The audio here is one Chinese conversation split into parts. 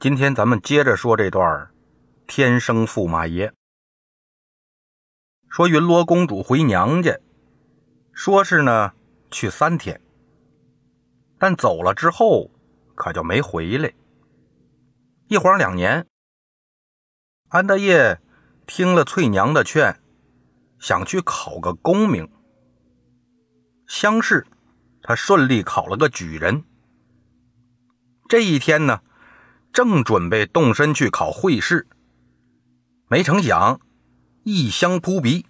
今天咱们接着说这段天生驸马爷。说云罗公主回娘家，说是呢去三天，但走了之后可就没回来。一晃两年，安大业听了翠娘的劝，想去考个功名。乡试，他顺利考了个举人。这一天呢。正准备动身去考会试，没成想异香扑鼻，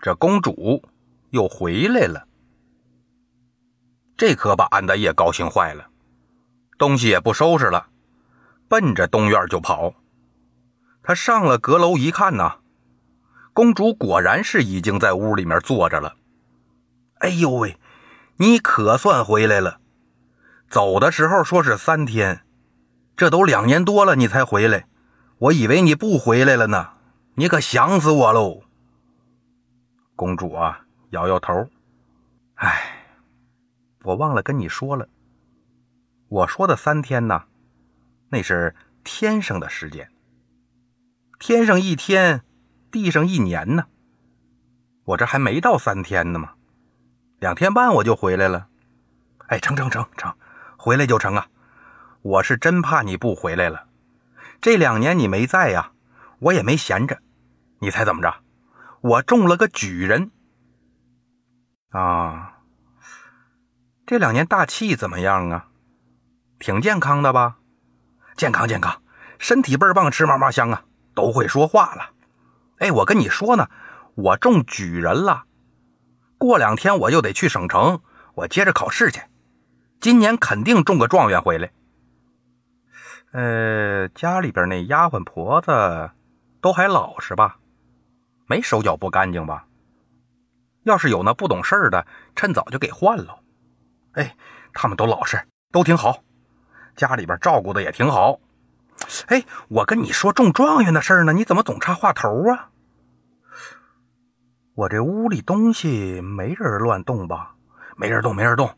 这公主又回来了。这可把安大业高兴坏了，东西也不收拾了，奔着东院就跑。他上了阁楼一看呐，公主果然是已经在屋里面坐着了。哎呦喂，你可算回来了！走的时候说是三天。这都两年多了，你才回来，我以为你不回来了呢。你可想死我喽！公主啊，摇摇头，哎，我忘了跟你说了。我说的三天呢，那是天上的时间。天上一天，地上一年呢。我这还没到三天呢嘛，两天半我就回来了。哎，成成成成，回来就成啊。我是真怕你不回来了，这两年你没在呀，我也没闲着。你猜怎么着？我中了个举人啊！这两年大气怎么样啊？挺健康的吧？健康健康，身体倍儿棒，吃嘛嘛香啊，都会说话了。哎，我跟你说呢，我中举人了，过两天我就得去省城，我接着考试去，今年肯定中个状元回来。呃，家里边那丫鬟婆子都还老实吧？没手脚不干净吧？要是有那不懂事的，趁早就给换了。哎，他们都老实，都挺好，家里边照顾的也挺好。哎，我跟你说中状元的事呢，你怎么总插话头啊？我这屋里东西没人乱动吧？没人动，没人动。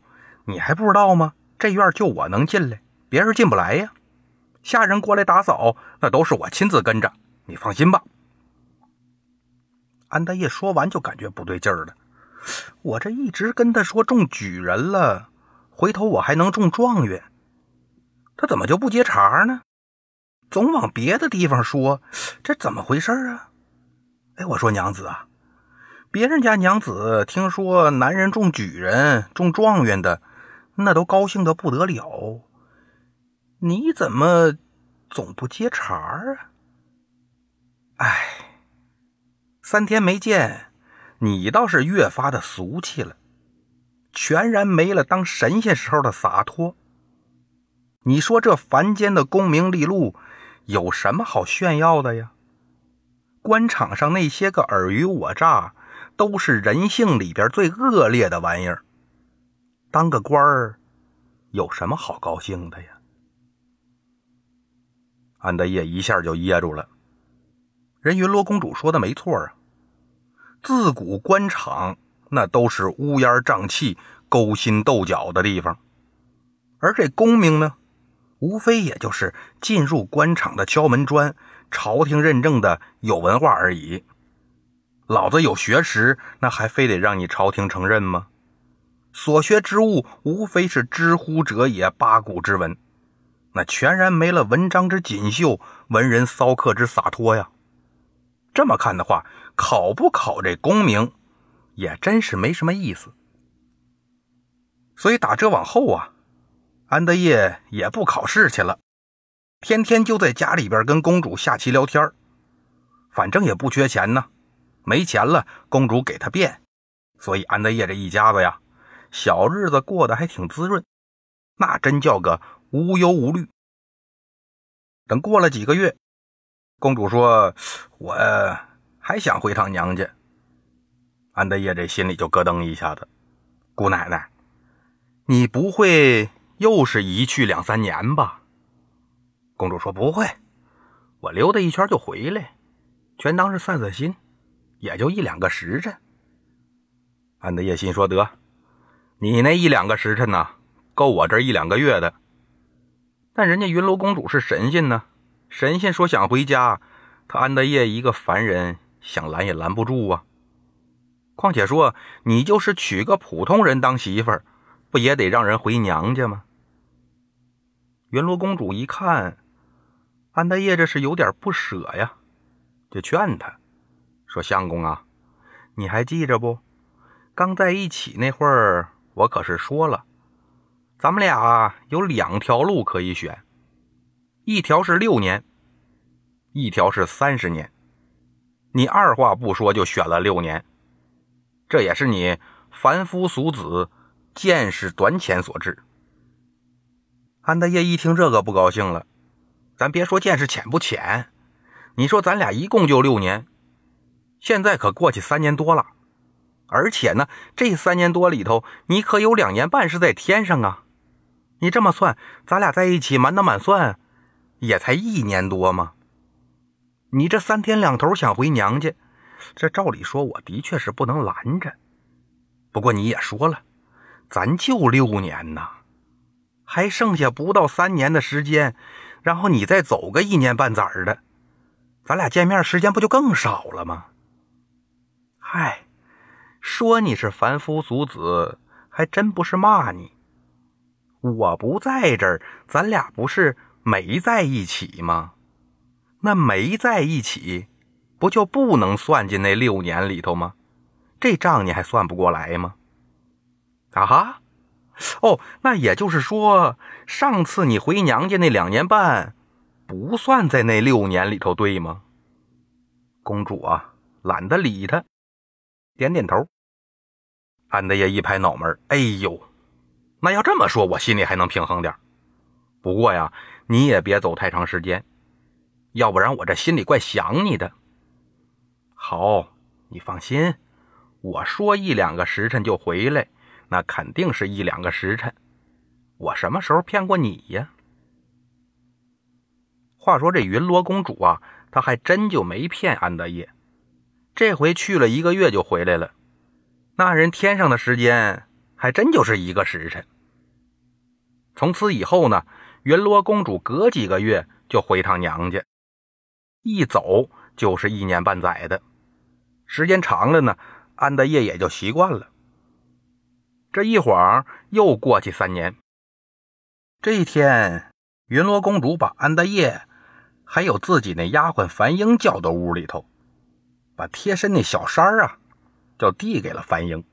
你还不知道吗？这院就我能进来，别人进不来呀。下人过来打扫，那都是我亲自跟着，你放心吧。安大业说完就感觉不对劲儿了，我这一直跟他说中举人了，回头我还能中状元，他怎么就不接茬呢？总往别的地方说，这怎么回事啊？哎，我说娘子啊，别人家娘子听说男人中举人、中状元的，那都高兴的不得了。你怎么总不接茬儿啊？哎，三天没见，你倒是越发的俗气了，全然没了当神仙时候的洒脱。你说这凡间的功名利禄有什么好炫耀的呀？官场上那些个尔虞我诈，都是人性里边最恶劣的玩意儿。当个官儿有什么好高兴的呀？安德业一下就噎住了。人云罗公主说的没错啊，自古官场那都是乌烟瘴气、勾心斗角的地方，而这功名呢，无非也就是进入官场的敲门砖，朝廷认证的有文化而已。老子有学识，那还非得让你朝廷承认吗？所学之物，无非是知乎者也，八股之文。那全然没了文章之锦绣，文人骚客之洒脱呀。这么看的话，考不考这功名，也真是没什么意思。所以打这往后啊，安德业也不考试去了，天天就在家里边跟公主下棋聊天反正也不缺钱呢，没钱了，公主给他变。所以安德业这一家子呀，小日子过得还挺滋润，那真叫个。无忧无虑。等过了几个月，公主说：“我还想回趟娘家。”安德业这心里就咯噔一下子。姑奶奶，你不会又是一去两三年吧？公主说：“不会，我溜达一圈就回来，全当是散散心，也就一两个时辰。”安德业心说：“得，你那一两个时辰呢，够我这一两个月的。”但人家云罗公主是神仙呢，神仙说想回家，他安德业一个凡人想拦也拦不住啊。况且说你就是娶个普通人当媳妇儿，不也得让人回娘家吗？云罗公主一看，安德业这是有点不舍呀，就劝他说：“相公啊，你还记着不？刚在一起那会儿，我可是说了。”咱们俩有两条路可以选，一条是六年，一条是三十年。你二话不说就选了六年，这也是你凡夫俗子见识短浅所致。安德业一听这个不高兴了，咱别说见识浅不浅，你说咱俩一共就六年，现在可过去三年多了，而且呢，这三年多里头，你可有两年半是在天上啊。你这么算，咱俩在一起满打满算，也才一年多吗？你这三天两头想回娘家，这照理说我的确是不能拦着。不过你也说了，咱就六年呐，还剩下不到三年的时间，然后你再走个一年半载的，咱俩见面时间不就更少了吗？嗨，说你是凡夫俗子，还真不是骂你。我不在这儿，咱俩不是没在一起吗？那没在一起，不就不能算进那六年里头吗？这账你还算不过来吗？啊哈！哦，那也就是说，上次你回娘家那两年半，不算在那六年里头，对吗？公主啊，懒得理他，点点头。安德爷一拍脑门，哎呦！那要这么说，我心里还能平衡点不过呀，你也别走太长时间，要不然我这心里怪想你的。好，你放心，我说一两个时辰就回来，那肯定是一两个时辰。我什么时候骗过你呀？话说这云罗公主啊，她还真就没骗安德业，这回去了一个月就回来了。那人天上的时间。还真就是一个时辰。从此以后呢，云罗公主隔几个月就回趟娘家，一走就是一年半载的，时间长了呢，安德业也就习惯了。这一晃又过去三年。这一天，云罗公主把安德业还有自己那丫鬟樊英叫到屋里头，把贴身那小衫啊，就递给了樊英。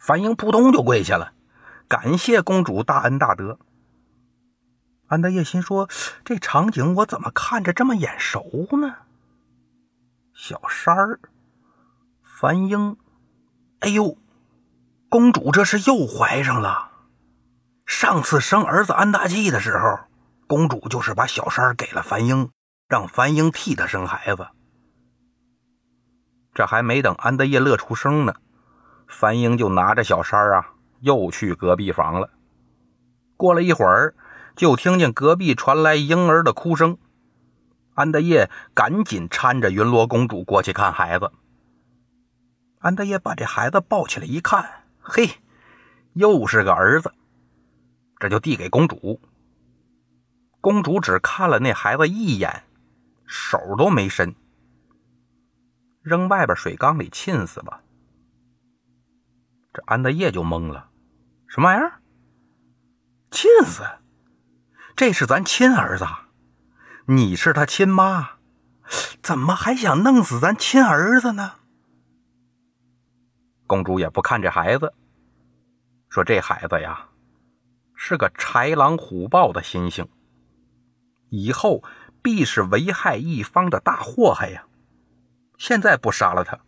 樊英扑通就跪下了，感谢公主大恩大德。安德业心说：“这场景我怎么看着这么眼熟呢？”小三儿，樊英，哎呦，公主这是又怀上了。上次生儿子安大器的时候，公主就是把小三儿给了樊英，让樊英替她生孩子。这还没等安德业乐出声呢。樊英就拿着小衫啊，又去隔壁房了。过了一会儿，就听见隔壁传来婴儿的哭声。安德业赶紧搀着云罗公主过去看孩子。安德业把这孩子抱起来一看，嘿，又是个儿子，这就递给公主。公主只看了那孩子一眼，手都没伸，扔外边水缸里浸死吧。安德业就懵了，什么玩意儿？亲死？这是咱亲儿子，你是他亲妈，怎么还想弄死咱亲儿子呢？公主也不看这孩子，说这孩子呀，是个豺狼虎豹的心性，以后必是危害一方的大祸害呀！现在不杀了他，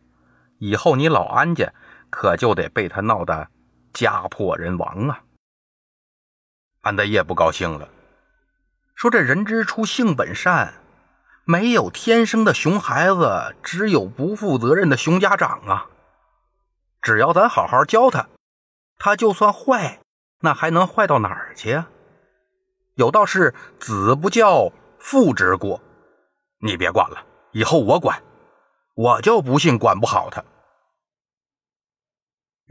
以后你老安家。可就得被他闹得家破人亡啊！安德业不高兴了，说：“这人之初，性本善，没有天生的熊孩子，只有不负责任的熊家长啊！只要咱好好教他，他就算坏，那还能坏到哪儿去呀？有道是‘子不教，父之过’，你别管了，以后我管，我就不信管不好他。”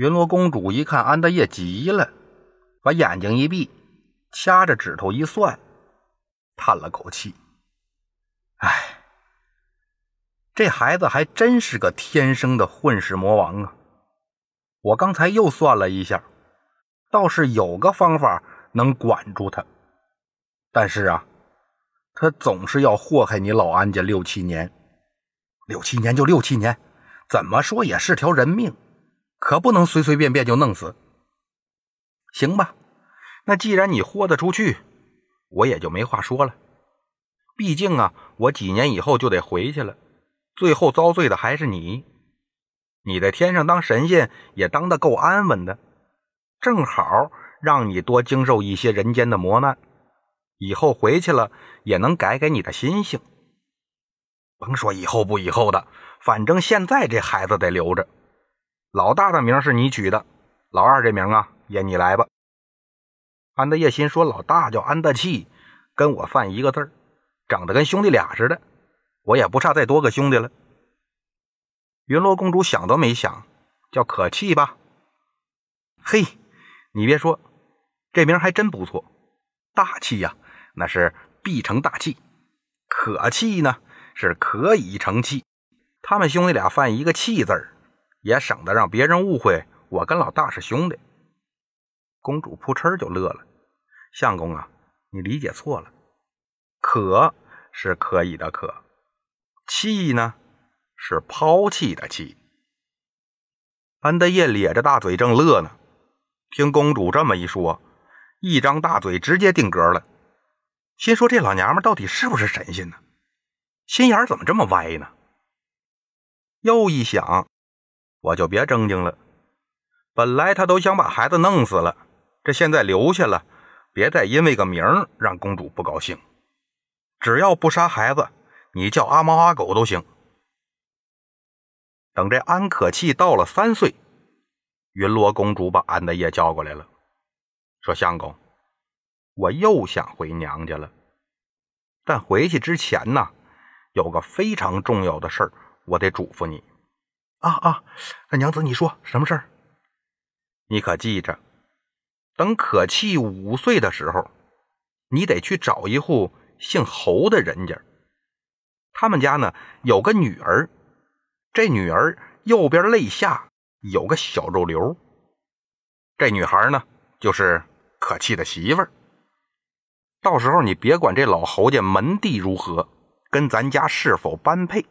云罗公主一看安德业急了，把眼睛一闭，掐着指头一算，叹了口气：“哎，这孩子还真是个天生的混世魔王啊！我刚才又算了一下，倒是有个方法能管住他，但是啊，他总是要祸害你老安家六七年，六七年就六七年，怎么说也是条人命，可不能随随便便就弄死。行吧，那既然你豁得出去。”我也就没话说了，毕竟啊，我几年以后就得回去了，最后遭罪的还是你。你在天上当神仙也当得够安稳的，正好让你多经受一些人间的磨难，以后回去了也能改改你的心性。甭说以后不以后的，反正现在这孩子得留着。老大的名是你取的，老二这名啊也你来吧。安德业心说：“老大叫安德气，跟我犯一个字儿长得跟兄弟俩似的。我也不差再多个兄弟了。”云罗公主想都没想，叫可气吧。嘿，你别说，这名还真不错，大气呀，那是必成大器；可气呢，是可以成器。他们兄弟俩犯一个气字儿也省得让别人误会我跟老大是兄弟。公主扑哧就乐了。相公啊，你理解错了，可是可以的可，弃呢是抛弃的弃。安德业咧着大嘴正乐呢，听公主这么一说，一张大嘴直接定格了，心说这老娘们到底是不是神仙呢？心眼怎么这么歪呢？又一想，我就别正经了，本来他都想把孩子弄死了，这现在留下了。别再因为个名让公主不高兴。只要不杀孩子，你叫阿猫阿狗都行。等这安可气到了三岁，云罗公主把安德业叫过来了，说：“相公，我又想回娘家了，但回去之前呢，有个非常重要的事儿，我得嘱咐你。啊啊，那娘子你说什么事儿？你可记着。”等可气五岁的时候，你得去找一户姓侯的人家。他们家呢有个女儿，这女儿右边肋下有个小肉瘤。这女孩呢就是可气的媳妇儿。到时候你别管这老侯家门第如何，跟咱家是否般配，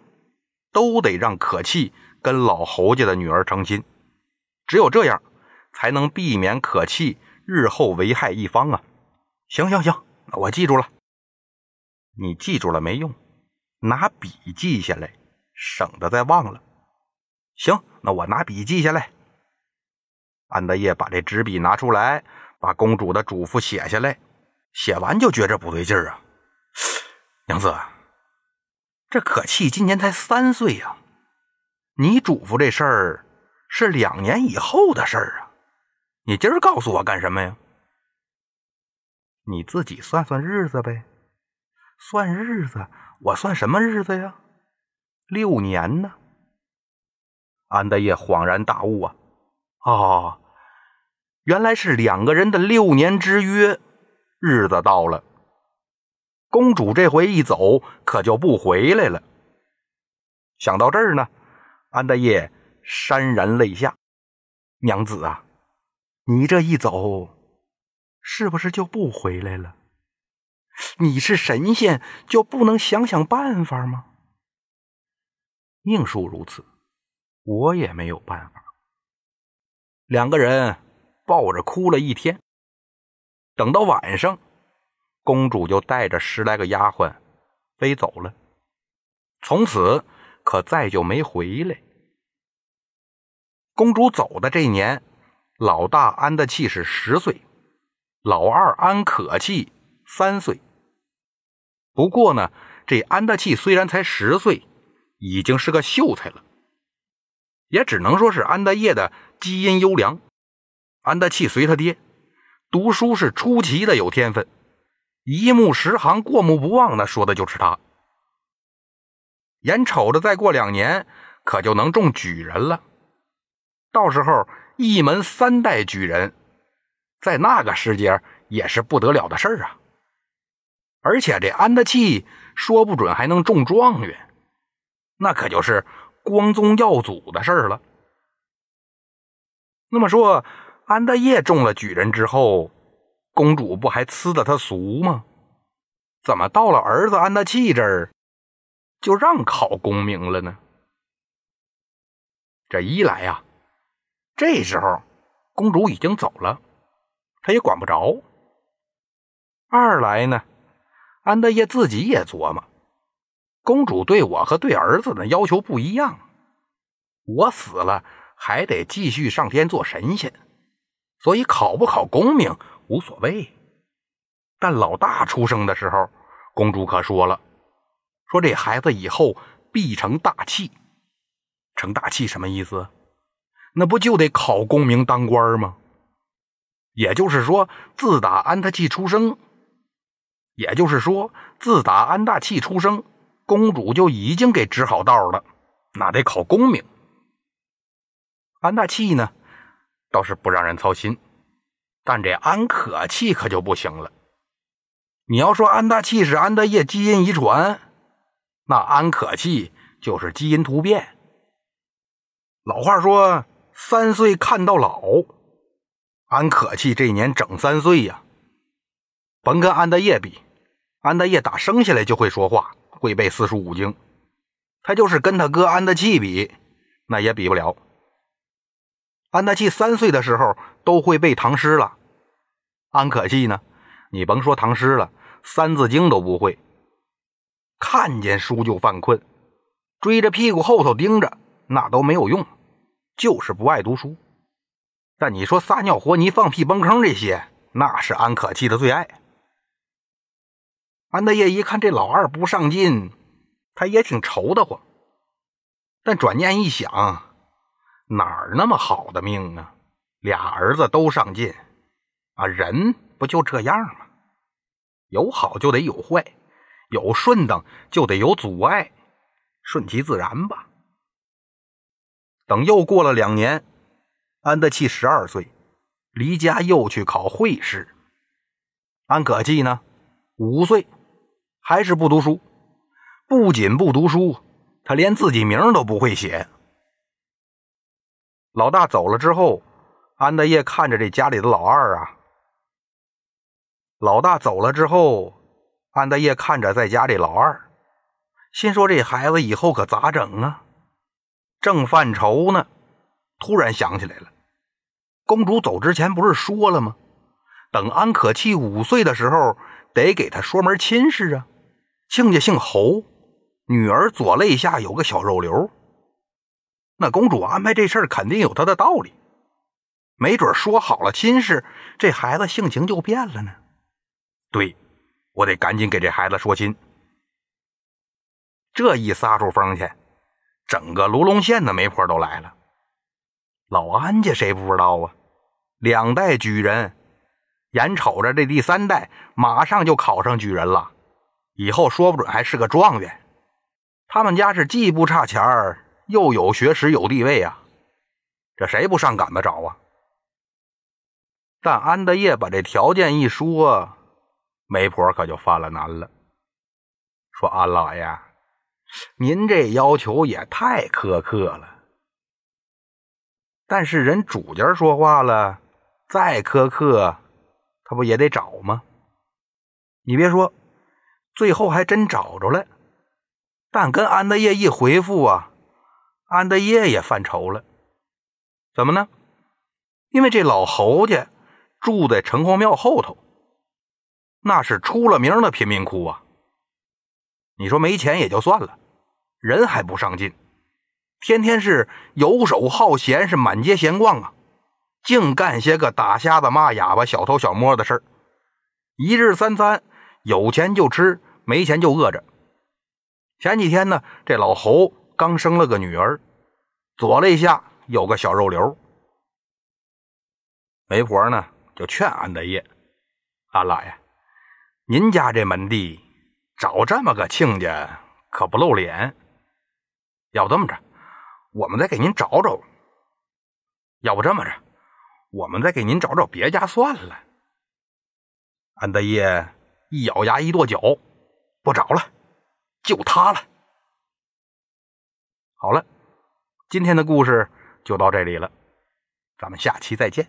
都得让可气跟老侯家的女儿成亲。只有这样，才能避免可气。日后危害一方啊！行行行，那我记住了。你记住了没用，拿笔记下来，省得再忘了。行，那我拿笔记下来。安德业把这纸笔拿出来，把公主的嘱咐写下来。写完就觉着不对劲儿啊！娘子，这可气今年才三岁呀，你嘱咐这事儿是两年以后的事儿啊。你今儿告诉我干什么呀？你自己算算日子呗。算日子，我算什么日子呀？六年呢。安德烈恍然大悟啊！哦，原来是两个人的六年之约，日子到了。公主这回一走，可就不回来了。想到这儿呢，安德业潸然泪下。娘子啊！你这一走，是不是就不回来了？你是神仙，就不能想想办法吗？命数如此，我也没有办法。两个人抱着哭了一天，等到晚上，公主就带着十来个丫鬟飞走了，从此可再就没回来。公主走的这年。老大安的气是十岁，老二安可气三岁。不过呢，这安的气虽然才十岁，已经是个秀才了，也只能说是安德业的基因优良。安德气随他爹，读书是出奇的有天分，一目十行，过目不忘的，说的就是他。眼瞅着再过两年，可就能中举人了，到时候。一门三代举人，在那个时节也是不得了的事儿啊！而且这安德器说不准还能中状元，那可就是光宗耀祖的事了。那么说，安德业中了举人之后，公主不还呲的他俗吗？怎么到了儿子安德器这儿，就让考功名了呢？这一来呀，这时候公主已经走了，他也管不着；二来呢，安德烈自己也琢磨，公主对我和对儿子的要求不一样，我死了还得继续上天做神仙，所以考不考功名无所谓。但老大出生的时候，公主可说了：“说这孩子以后必成大器。成大器什么意思？那不就得考功名当官吗？也就是说，自打安大器出生，也就是说，自打安大器出生，公主就已经给指好道了，那得考功名。安大器呢，倒是不让人操心，但这安可气可就不行了。”你要说安大器是安德业基因遗传，那安可气就是基因突变。老话说“三岁看到老”，安可气这一年整三岁呀。甭跟安德业比，安德业打生下来就会说话，会背四书五经，他就是跟他哥安德器比，那也比不了。安德器三岁的时候都会背唐诗了，安可气呢，你甭说唐诗了。三字经都不会，看见书就犯困，追着屁股后头盯着，那都没有用，就是不爱读书。但你说撒尿和泥、放屁崩坑这些，那是安可气的最爱。安德业一看这老二不上进，他也挺愁得慌。但转念一想，哪儿那么好的命啊？俩儿子都上进，啊，人不就这样吗？有好就得有坏，有顺当就得有阻碍，顺其自然吧。等又过了两年，安德器十二岁，离家又去考会试。安可气呢，五岁，还是不读书。不仅不读书，他连自己名都不会写。老大走了之后，安德业看着这家里的老二啊。老大走了之后，安德业看着在家这老二，心说：“这孩子以后可咋整啊？”正犯愁呢，突然想起来了，公主走之前不是说了吗？等安可气五岁的时候，得给他说门亲事啊。亲家姓侯，女儿左肋下有个小肉瘤。那公主安排这事儿肯定有她的道理，没准说好了亲事，这孩子性情就变了呢。对，我得赶紧给这孩子说亲。这一撒出风去，整个卢龙县的媒婆都来了。老安家谁不知道啊？两代举人，眼瞅着这第三代马上就考上举人了，以后说不准还是个状元。他们家是既不差钱儿，又有学识有地位啊，这谁不上赶子找啊？但安德业把这条件一说。媒婆可就犯了难了，说：“安老爷，您这要求也太苛刻了。但是人主家说话了，再苛刻，他不也得找吗？你别说，最后还真找着了。但跟安德业一回复啊，安德业也犯愁了。怎么呢？因为这老侯家住在城隍庙后头。”那是出了名的贫民窟啊！你说没钱也就算了，人还不上进，天天是游手好闲，是满街闲逛啊，净干些个打瞎子、骂哑巴、小偷小摸的事儿。一日三餐，有钱就吃，没钱就饿着。前几天呢，这老侯刚生了个女儿，左肋下有个小肉瘤。媒婆呢就劝安德业：“安老爷。”您家这门第找这么个亲家可不露脸，要不这么着，我们再给您找找；要不这么着，我们再给您找找别家算了。安德业一咬牙一跺脚，不找了，就他了。好了，今天的故事就到这里了，咱们下期再见。